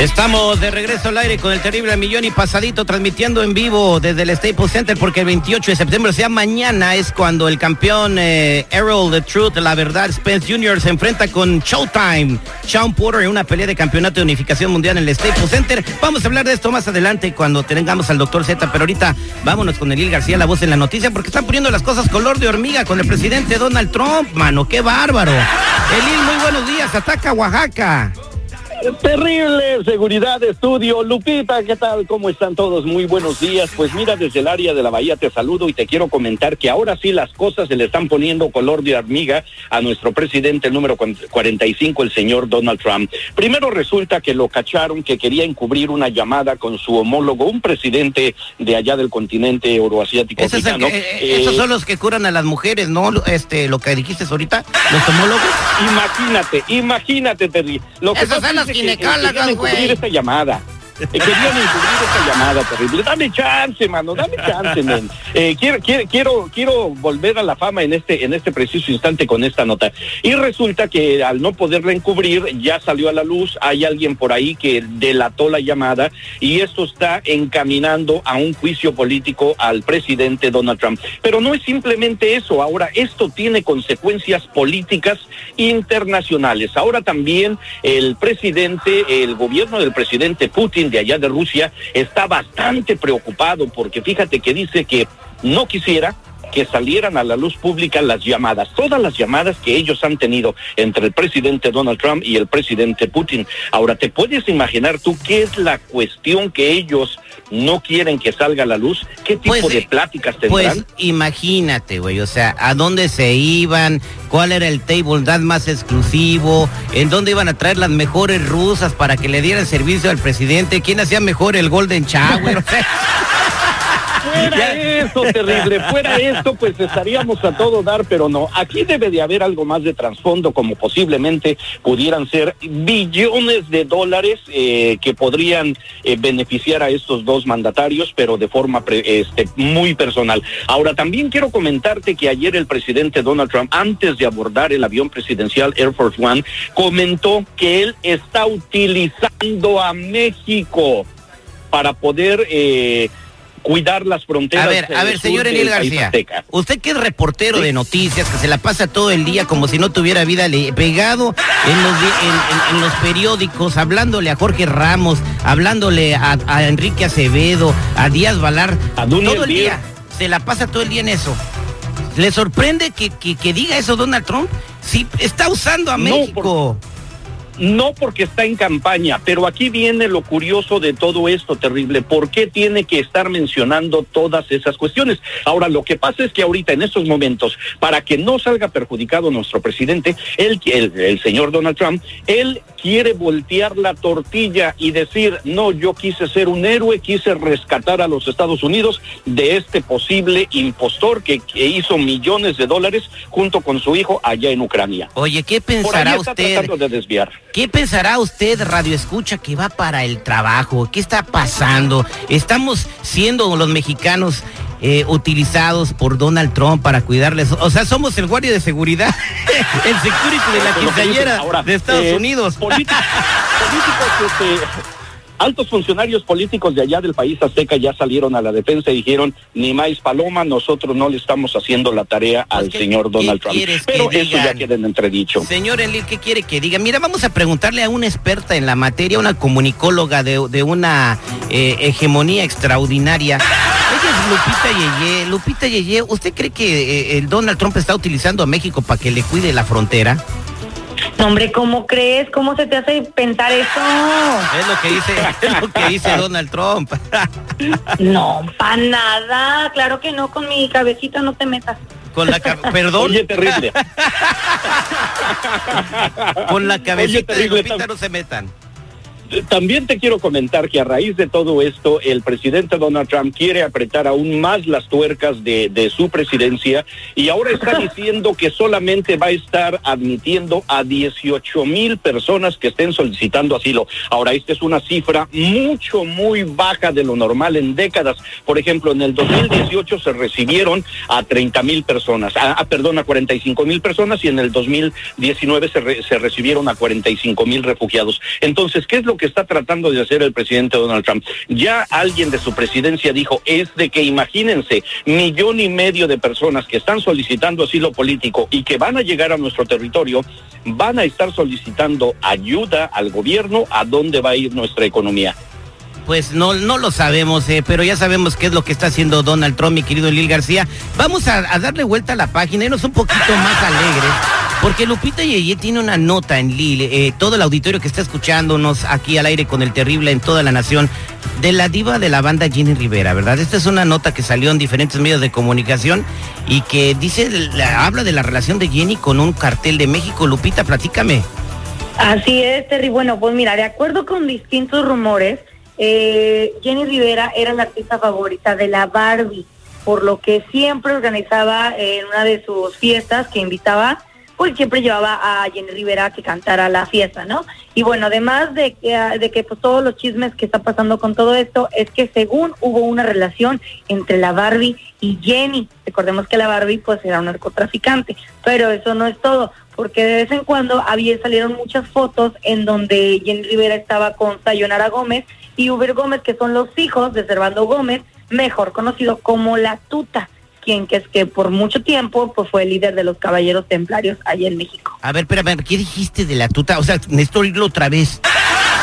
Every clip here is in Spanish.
Estamos de regreso al aire con el terrible millón y pasadito transmitiendo en vivo desde el Staples Center porque el 28 de septiembre, o sea, mañana es cuando el campeón eh, Errol The Truth, la verdad, Spence Jr. se enfrenta con Showtime, Sean Porter en una pelea de campeonato de unificación mundial en el Staples Center. Vamos a hablar de esto más adelante cuando tengamos al doctor Z, pero ahorita vámonos con Elil García, la voz en la noticia, porque están poniendo las cosas color de hormiga con el presidente Donald Trump, mano, qué bárbaro. Elil, muy buenos días, ataca Oaxaca. Terrible seguridad de estudio. Lupita, ¿qué tal? ¿Cómo están todos? Muy buenos días. Pues mira, desde el área de la Bahía te saludo y te quiero comentar que ahora sí las cosas se le están poniendo color de hormiga a nuestro presidente, el número 45, el señor Donald Trump. Primero resulta que lo cacharon que quería encubrir una llamada con su homólogo, un presidente de allá del continente euroasiático. Es que- eh, esos son los que curan a las mujeres, ¿no? Este, lo que dijiste ahorita, los homólogos. Imagínate, imagínate, Terry. Lo que Esas son las que, ginecólogas, querían encubrir güey. esta llamada. Eh, querían encubrir esta llamada terrible. Dame chance, mano, dame chance, men. Eh, quiero, quiero volver a la fama en este, en este preciso instante con esta nota. Y resulta que al no poderla encubrir, ya salió a la luz, hay alguien por ahí que delató la llamada y esto está encaminando a un juicio político al presidente Donald Trump. Pero no es simplemente eso, ahora esto tiene consecuencias políticas internacionales. Ahora también el presidente, el gobierno del presidente Putin de allá de Rusia está bastante preocupado porque fíjate que dice que no quisiera que salieran a la luz pública las llamadas, todas las llamadas que ellos han tenido entre el presidente Donald Trump y el presidente Putin. Ahora, ¿te puedes imaginar tú qué es la cuestión que ellos no quieren que salga a la luz? ¿Qué tipo Pues, de eh, pláticas tendrán? Pues imagínate, güey, o sea, a dónde se iban, cuál era el table dance más exclusivo, en dónde iban a traer las mejores rusas para que le dieran servicio al presidente, quién hacía mejor el Golden Shower. Fuera eso, terrible, fuera esto, pues estaríamos a todo dar, pero no. Aquí debe de haber algo más de trasfondo, como posiblemente pudieran ser billones de dólares eh, que podrían eh, beneficiar a estos dos mandatarios, pero de forma pre- este, muy personal. Ahora, también quiero comentarte que ayer el presidente Donald Trump, antes de abordar el avión presidencial Air Force One, comentó que él está utilizando a México para poder... eh, cuidar las fronteras. a ver, a ver, señor Enil García, usted que es reportero de noticias, que se la pasa todo el día como si no tuviera vida, le- pegado en los, di- en, en- en los periódicos, hablándole a Jorge Ramos, hablándole a, a Enrique Acevedo, a Díaz Valar, A todo el día, se la pasa todo el día en eso. ¿Le sorprende que, que- que diga eso Donald Trump? Sí, está usando a No, México. No porque está en campaña, pero aquí viene lo curioso de todo esto terrible. ¿Por qué tiene que estar mencionando todas esas cuestiones? Ahora, lo que pasa es que ahorita, en estos momentos, para que no salga perjudicado nuestro presidente, él, el, el señor Donald Trump, él quiere voltear la tortilla y decir, no, yo quise ser un héroe, quise rescatar a los Estados Unidos de este posible impostor que, que hizo millones de dólares junto con su hijo allá en Ucrania. Oye, ¿qué Por ahí pensará está usted? tratando de desviar. ¿Qué pensará usted, Radio Escucha, que va para el trabajo? ¿Qué está pasando? ¿Estamos siendo los mexicanos eh, utilizados por Donald Trump para cuidarles? O sea, somos el guardia de seguridad, el security de la que quinceañera de Estados eh, Unidos. políticos, políticos, este, altos funcionarios políticos de allá del país azteca ya salieron a la defensa y dijeron, ni más paloma, nosotros no le estamos haciendo la tarea al Pues, ¿qué- señor Donald qué Trump. quieres que Pero eso ya queda en entredicho. Señor Enlil, ¿qué quiere que diga? Mira, vamos a preguntarle a una experta en la materia, una comunicóloga de, de una eh, hegemonía extraordinaria. Ella es Lupita Yeye. Lupita Yeye, ¿usted cree que eh, el Donald Trump está utilizando a México para que le cuide la frontera? No, hombre, ¿cómo crees? ¿Cómo se te hace pensar eso? Es lo que dice, es lo que dice Donald Trump. No, para nada. Claro que no, con mi cabecita no te metas. Con la perdón, Oye, terrible. con la cabecita de terrible, Lupita tam- no se metan. También te quiero comentar que a raíz de todo esto, el presidente Donald Trump quiere apretar aún más las tuercas de, de su presidencia y ahora está diciendo que solamente va a estar admitiendo a 18 mil personas que estén solicitando asilo. Ahora, esta es una cifra mucho, muy baja de lo normal en décadas. Por ejemplo, en el 2018 se recibieron a 30 mil personas, a, a, perdón, a 45 mil personas y en el 2019 se, re, se recibieron a 45 mil refugiados. Entonces, ¿qué es lo que está tratando de hacer el presidente Donald Trump? Ya alguien de su presidencia dijo, es de que imagínense, millón y medio de personas que están solicitando asilo político y que van a llegar a nuestro territorio, van a estar solicitando ayuda al gobierno a dónde va a ir nuestra economía. Pues no, no lo sabemos, eh, pero ya sabemos qué es lo que está haciendo Donald Trump, mi querido Lil García. Vamos a, a darle vuelta a la página, irnos un poquito más alegres, porque Lupita Yeye tiene una nota en Lil, eh, todo el auditorio que está escuchándonos aquí al aire con el terrible en toda la nación, de la diva de la banda Jenny Rivera, ¿verdad? Esta es una nota que salió en diferentes medios de comunicación y que dice, la, habla de la relación de Jenny con un cartel de México. Lupita, platícame. Así es, Terry. Bueno, pues mira, de acuerdo con distintos rumores, eh, Jenny Rivera era la artista favorita de la Barbie, por lo que siempre organizaba en una de sus fiestas que invitaba, pues siempre llevaba a Jenny Rivera que cantara la fiesta, ¿no? Y bueno, además de que, de que pues, todos los chismes que está pasando con todo esto, es que según hubo una relación entre la Barbie y Jenny, recordemos que la Barbie pues era un narcotraficante, pero eso no es todo, porque de vez en cuando había salieron muchas fotos en donde Jenny Rivera estaba con Sayonara Gómez y Uber Gómez, que son los hijos de Servando Gómez, mejor conocido como La Tuta, quien que es que por mucho tiempo pues fue el líder de los Caballeros Templarios allá en México. A ver, espérame, ¿qué dijiste de La Tuta? O sea, necesito oírlo otra vez.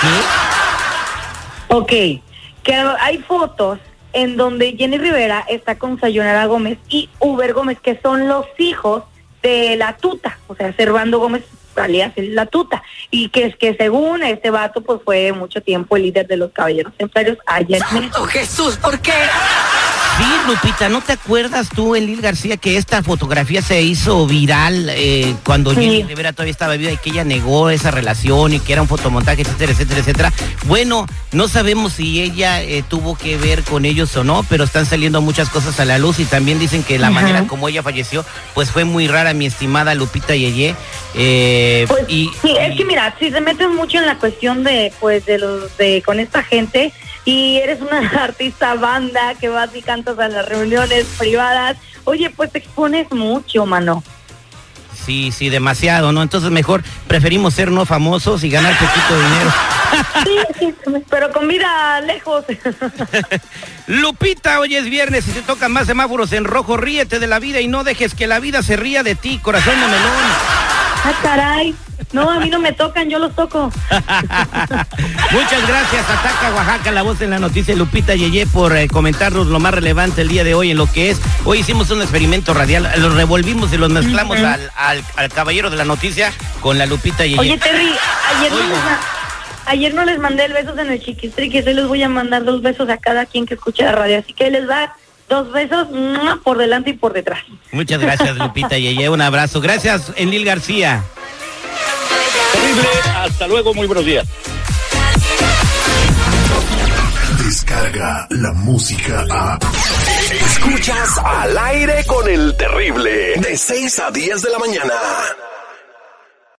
¿Qué? Ok, que hay fotos en donde Jenny Rivera está con Sayonara Gómez y Uber Gómez, que son los hijos de La Tuta, o sea, Servando Gómez alias La Tuta, y que es que según este vato, pues fue mucho tiempo el líder de los Caballeros Templarios allá en México. Jesús, ¿por qué? Sí, Lupita, ¿no te acuerdas tú, Elil García, que esta fotografía se hizo viral eh, cuando Sí. Jenny Rivera todavía estaba viva y que ella negó esa relación y que era un fotomontaje, etcétera, etcétera, etcétera? Bueno, no sabemos si ella eh, tuvo que ver con ellos o no, pero están saliendo muchas cosas a la luz y también dicen que la Ajá. manera como ella falleció, pues fue muy rara, mi estimada Lupita Yeye. Eh, Pues, y, sí, es y- que mira, si se meten mucho en la cuestión de, pues, de los, de, con esta gente, y eres una artista banda que vas y cantas a las reuniones privadas, oye, pues te expones mucho, mano. Sí, sí, demasiado, ¿no? Entonces mejor preferimos ser no famosos y ganar poquito dinero. Sí, sí, pero con vida lejos. Lupita, hoy es viernes y se tocan más semáforos en rojo. Ríete de la vida y no dejes que la vida se ría de ti, corazón de melón. ah, caray. No, a mí no me tocan, yo los toco. Muchas gracias, Ataca Oaxaca, la voz en la noticia, Lupita Yeye, por eh, comentarnos lo más relevante el día de hoy en lo que es. Hoy hicimos un experimento radial, los revolvimos y los mezclamos al, al- al caballero de la noticia con la Lupita Yeye. Oye, Terry, ayer no, les, ayer no les mandé el besos en el chiquistriquis, hoy les voy a mandar dos besos a cada quien que escuche la radio, así que les va dos besos por delante y por detrás. Muchas gracias, Lupita Yeye, un abrazo. Gracias, Enlil García. Terrible, hasta luego, muy buenos días. Descarga la música a. Escuchas al aire con el terrible. De 6 a 10 de la mañana.